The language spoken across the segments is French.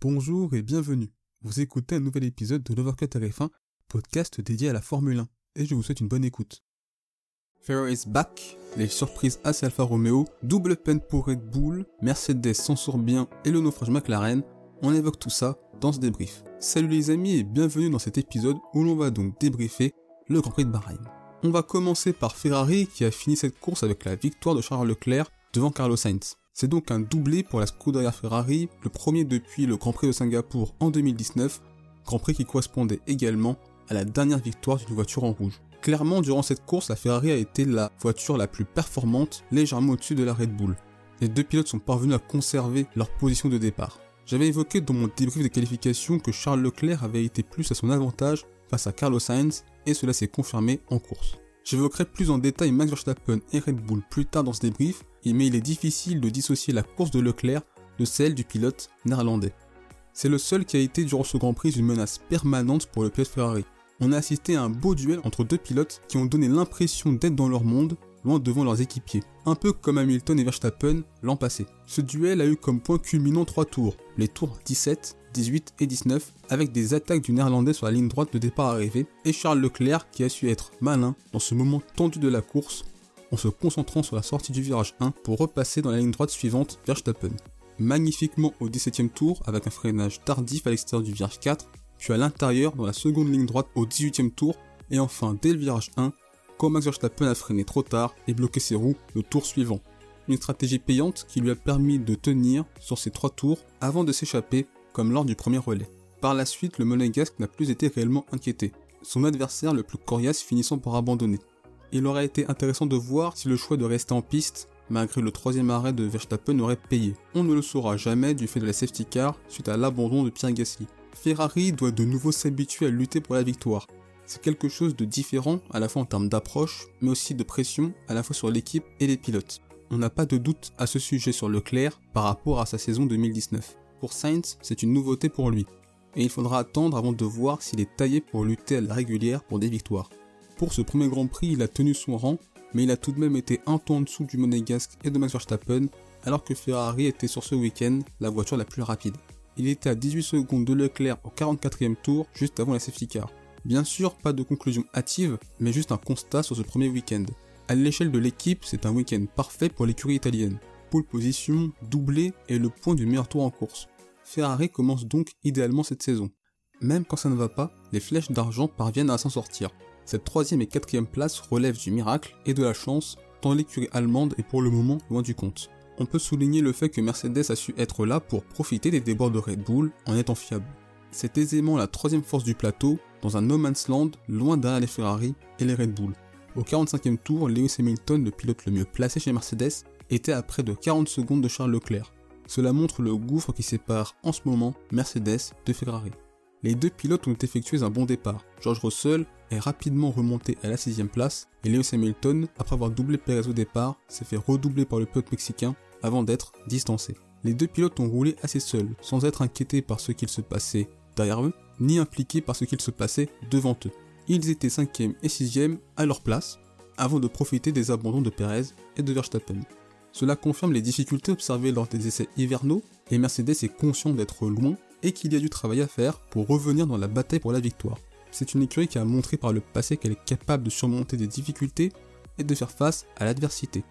Bonjour et bienvenue. Vous écoutez un nouvel épisode de l'Overcut RF1, podcast dédié à la Formule 1, et je vous souhaite une bonne écoute. Ferrari is back, les surprises As Alfa Romeo, double peine pour Red Bull, Mercedes s'en bien et le naufrage McLaren, on évoque tout ça dans ce débrief. Salut les amis et bienvenue dans cet épisode où l'on va donc débriefer le Grand Prix de Bahreïn. On va commencer par Ferrari qui a fini cette course avec la victoire de Charles Leclerc devant Carlos Sainz. C'est donc un doublé pour la Scuderia Ferrari, le premier depuis le Grand Prix de Singapour en 2019, Grand Prix qui correspondait également à la dernière victoire d'une voiture en rouge. Clairement, durant cette course, la Ferrari a été la voiture la plus performante, légèrement au-dessus de la Red Bull. Les deux pilotes sont parvenus à conserver leur position de départ. J'avais évoqué dans mon débrief de qualification que Charles Leclerc avait été plus à son avantage face à Carlos Sainz et cela s'est confirmé en course. J'évoquerai plus en détail Max Verstappen et Red Bull plus tard dans ce débrief, mais il est difficile de dissocier la course de Leclerc de celle du pilote néerlandais. C'est le seul qui a été durant ce Grand Prix une menace permanente pour le pilote Ferrari. On a assisté à un beau duel entre deux pilotes qui ont donné l'impression d'être dans leur monde, loin devant leurs équipiers, un peu comme Hamilton et Verstappen l'an passé. Ce duel a eu comme point culminant trois tours, les tours 17, 18 et 19, avec des attaques du néerlandais sur la ligne droite de départ arrivée, et Charles Leclerc qui a su être malin dans ce moment tendu de la course en se concentrant sur la sortie du virage 1 pour repasser dans la ligne droite suivante vers Verstappen. Magnifiquement au 17ème tour avec un freinage tardif à l'extérieur du virage 4, puis à l'intérieur dans la seconde ligne droite au 18ème tour, et enfin dès le virage 1, quand Max Verstappen a freiné trop tard et bloqué ses roues le tour suivant. Une stratégie payante qui lui a permis de tenir sur ces trois tours avant de s'échapper comme lors du premier relais. Par la suite, le monégasque n'a plus été réellement inquiété, son adversaire le plus coriace finissant par abandonner il aurait été intéressant de voir si le choix de rester en piste, malgré le troisième arrêt de Verstappen, aurait payé. On ne le saura jamais du fait de la safety car suite à l'abandon de Pierre Gasly. Ferrari doit de nouveau s'habituer à lutter pour la victoire. C'est quelque chose de différent à la fois en termes d'approche, mais aussi de pression à la fois sur l'équipe et les pilotes. On n'a pas de doute à ce sujet sur Leclerc par rapport à sa saison 2019. Pour Sainz, c'est une nouveauté pour lui. Et il faudra attendre avant de voir s'il est taillé pour lutter à la régulière pour des victoires. Pour ce premier Grand Prix, il a tenu son rang, mais il a tout de même été un temps en dessous du monégasque et de Max Verstappen, alors que Ferrari était sur ce week-end la voiture la plus rapide. Il était à 18 secondes de Leclerc au 44e tour, juste avant la safety car. Bien sûr, pas de conclusion hâtive, mais juste un constat sur ce premier week-end. À l'échelle de l'équipe, c'est un week-end parfait pour l'écurie italienne. Pole position, doublé et le point du meilleur tour en course. Ferrari commence donc idéalement cette saison. Même quand ça ne va pas, les flèches d'argent parviennent à s'en sortir. Cette troisième et quatrième place relève du miracle et de la chance, tant l'écurie allemande est pour le moment loin du compte. On peut souligner le fait que Mercedes a su être là pour profiter des débords de Red Bull en étant fiable. C'est aisément la troisième force du plateau, dans un no man's land, loin derrière les Ferrari et les Red Bull. Au 45e tour, Lewis Hamilton, le pilote le mieux placé chez Mercedes, était à près de 40 secondes de Charles Leclerc. Cela montre le gouffre qui sépare en ce moment Mercedes de Ferrari. Les deux pilotes ont effectué un bon départ. George Russell est rapidement remonté à la sixième place et Lewis Hamilton, après avoir doublé Perez au départ, s'est fait redoubler par le pilote mexicain avant d'être distancé. Les deux pilotes ont roulé assez seuls, sans être inquiétés par ce qu'il se passait derrière eux, ni impliqués par ce qu'il se passait devant eux. Ils étaient cinquième et sixième à leur place, avant de profiter des abandons de Perez et de Verstappen. Cela confirme les difficultés observées lors des essais hivernaux, et Mercedes est conscient d'être loin et qu'il y a du travail à faire pour revenir dans la bataille pour la victoire. C'est une écurie qui a montré par le passé qu'elle est capable de surmonter des difficultés et de faire face à l'adversité.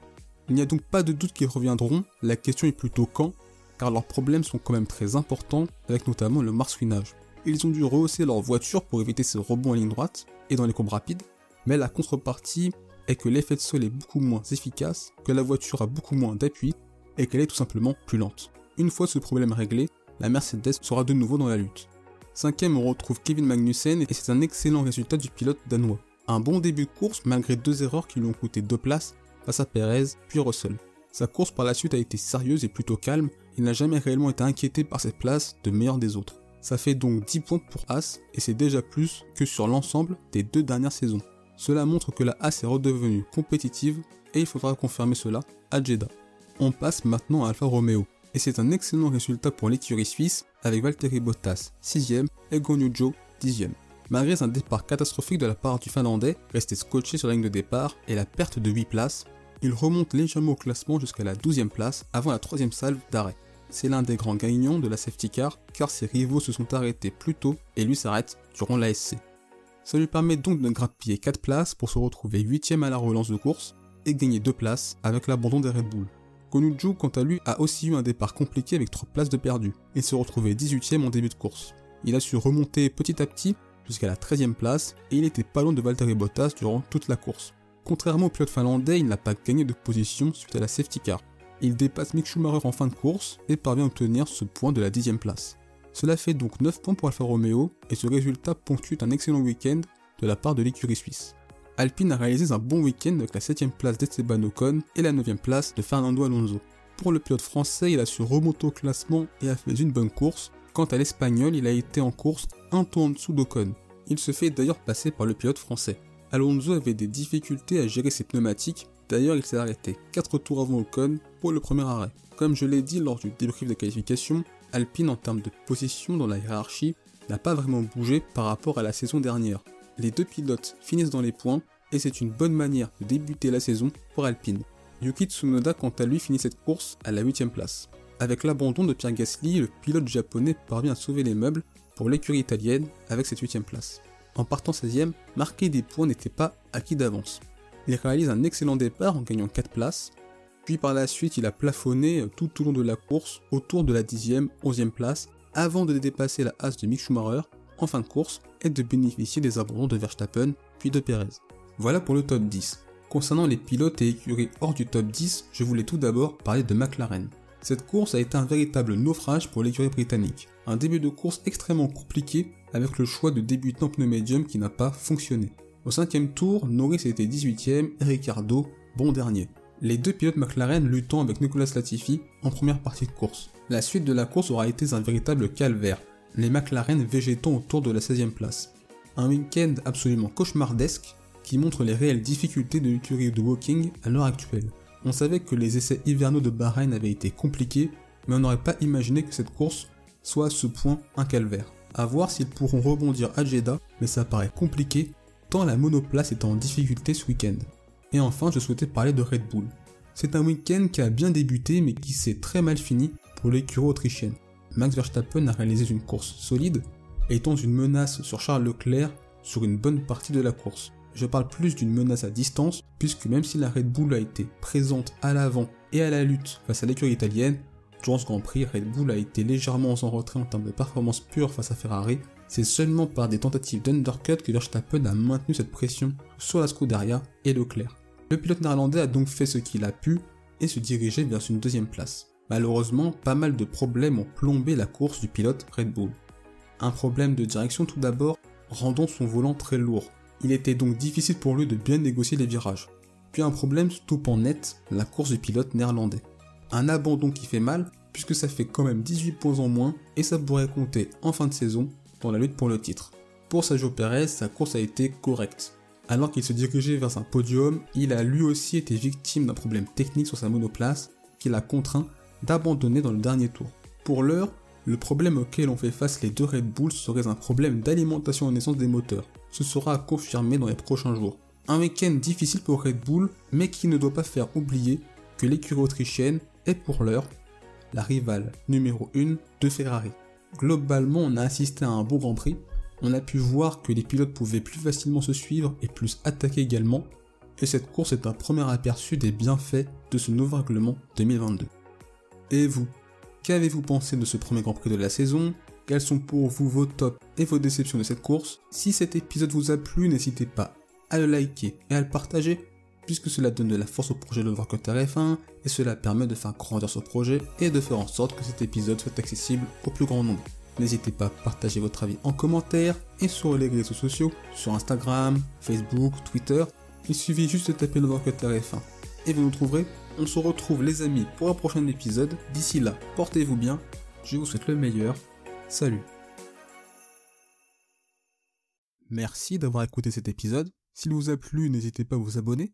Il n'y a donc pas de doute qu'ils reviendront, la question est plutôt quand, car leurs problèmes sont quand même très importants, avec notamment le marsouinage. Ils ont dû rehausser leur voiture pour éviter ces rebonds en ligne droite et dans les courbes rapides, mais la contrepartie est que l'effet de sol est beaucoup moins efficace, que la voiture a beaucoup moins d'appui et qu'elle est tout simplement plus lente. Une fois ce problème réglé, la Mercedes sera de nouveau dans la lutte. Cinquième, on retrouve Kevin Magnussen et c'est un excellent résultat du pilote danois. Un bon début de course malgré deux erreurs qui lui ont coûté deux places face à Perez puis Russell. Sa course par la suite a été sérieuse et plutôt calme, il n'a jamais réellement été inquiété par cette place de meilleur des autres. Ça fait donc 10 points pour As et c'est déjà plus que sur l'ensemble des deux dernières saisons. Cela montre que la As est redevenue compétitive et il faudra confirmer cela à Jeddah. On passe maintenant à Alfa Romeo et c'est un excellent résultat pour l'écurie suisse avec Valtteri Bottas 6ème et Gonyu 10ème. Malgré un départ catastrophique de la part du Finlandais, resté scotché sur la ligne de départ et la perte de 8 places, il remonte légèrement au classement jusqu'à la 12ème place avant la troisième salve d'arrêt. c'est l'un des grands gagnants de la safety car car ses rivaux se sont arrêtés plus tôt et lui s'arrête durant l'ASC. Ça lui permet donc de grappiller 4 places pour se retrouver 8ème à la relance de course et gagner 2 places avec l'abandon des Red Bull. Konuju quant à lui a aussi eu un départ compliqué avec 3 places de perdu et se retrouvait 18ème en début de course. Il a su remonter petit à petit jusqu'à la 13ème place et il était pas loin de Valtteri Bottas durant toute la course. Contrairement au pilote finlandais, il n'a pas gagné de position suite à la safety car. Il dépasse Mick Schumacher en fin de course et parvient à obtenir ce point de la 10ème place. Cela fait donc 9 points pour Alfa Romeo et ce résultat ponctue un excellent week-end de la part de l'écurie suisse. Alpine a réalisé un bon week-end avec la 7ème place d'Esteban Ocon et la 9ème place de Fernando Alonso. Pour le pilote français, il a su remonter au classement et a fait une bonne course. Quant à l'espagnol, il a été en course un tour en dessous d'Ocon. Il se fait d'ailleurs passer par le pilote français. Alonso avait des difficultés à gérer ses pneumatiques, d'ailleurs il s'est arrêté 4 tours avant Ocon pour le premier arrêt. Comme je l'ai dit lors du débrief de qualification, Alpine en termes de position dans la hiérarchie n'a pas vraiment bougé par rapport à la saison dernière. Les deux pilotes finissent dans les points et c'est une bonne manière de débuter la saison pour Alpine. Yuki Tsunoda quant à lui finit cette course à la 8ème place. Avec l'abandon de Pierre Gasly, le pilote japonais parvient à sauver les meubles pour l'écurie italienne avec cette 8ème place. En partant 16ème, marquer des points n'était pas acquis d'avance. Il réalise un excellent départ en gagnant 4 places, puis par la suite, il a plafonné tout au long de la course autour de la 10e, 11e place avant de dépasser la hasse de Mick Schumacher en fin de course et de bénéficier des abandons de Verstappen puis de Perez. Voilà pour le top 10. Concernant les pilotes et écuries hors du top 10, je voulais tout d'abord parler de McLaren. Cette course a été un véritable naufrage pour l'écurie britannique. Un début de course extrêmement compliqué avec le choix de débutant pneu médium qui n'a pas fonctionné. Au cinquième tour, Norris était 18ème et Ricardo bon dernier les deux pilotes McLaren luttant avec Nicolas Latifi en première partie de course. La suite de la course aura été un véritable calvaire, les McLaren végétant autour de la 16e place. Un week-end absolument cauchemardesque qui montre les réelles difficultés de l'écurie de Walking à l'heure actuelle. On savait que les essais hivernaux de Bahreïn avaient été compliqués, mais on n'aurait pas imaginé que cette course soit à ce point un calvaire. A voir s'ils pourront rebondir à Jeddah, mais ça paraît compliqué tant la monoplace est en difficulté ce week-end. Et enfin, je souhaitais parler de Red Bull. C'est un week-end qui a bien débuté mais qui s'est très mal fini pour l'écurie autrichienne. Max Verstappen a réalisé une course solide, étant une menace sur Charles Leclerc sur une bonne partie de la course. Je parle plus d'une menace à distance, puisque même si la Red Bull a été présente à l'avant et à la lutte face à l'écurie italienne, ce Grand Prix, Red Bull a été légèrement en retrait en termes de performance pure face à Ferrari. C'est seulement par des tentatives d'undercut que Verstappen a maintenu cette pression sur la Scuderia et Leclerc. Le pilote néerlandais a donc fait ce qu'il a pu et se dirigeait vers une deuxième place. Malheureusement, pas mal de problèmes ont plombé la course du pilote Red Bull. Un problème de direction tout d'abord, rendant son volant très lourd. Il était donc difficile pour lui de bien négocier les virages. Puis un problème stoppant net la course du pilote néerlandais. Un abandon qui fait mal, puisque ça fait quand même 18 points en moins et ça pourrait compter en fin de saison dans la lutte pour le titre. Pour Sergio Perez, sa course a été correcte. Alors qu'il se dirigeait vers un podium, il a lui aussi été victime d'un problème technique sur sa monoplace qui l'a contraint d'abandonner dans le dernier tour. Pour l'heure, le problème auquel ont fait face les deux Red Bull serait un problème d'alimentation en essence des moteurs. Ce sera confirmé dans les prochains jours. Un week-end difficile pour Red Bull, mais qui ne doit pas faire oublier que l'écurie autrichienne est pour l'heure la rivale numéro 1 de Ferrari. Globalement, on a assisté à un beau Grand Prix, on a pu voir que les pilotes pouvaient plus facilement se suivre et plus attaquer également, et cette course est un premier aperçu des bienfaits de ce nouveau règlement 2022. Et vous, qu'avez-vous pensé de ce premier Grand Prix de la saison? Quels sont pour vous vos tops et vos déceptions de cette course? Si cet épisode vous a plu, n'hésitez pas à le liker et à le partager, puisque cela donne de la force au projet de Overcutter F1, et cela permet de faire grandir ce projet et de faire en sorte que cet épisode soit accessible au plus grand nombre. N'hésitez pas à partager votre avis en commentaire et sur les réseaux sociaux, sur Instagram, Facebook, Twitter. Il suffit juste de taper le F1 et vous nous trouverez. On se retrouve les amis pour un prochain épisode. D'ici là, portez-vous bien. Je vous souhaite le meilleur. Salut. Merci d'avoir écouté cet épisode. S'il vous a plu, n'hésitez pas à vous abonner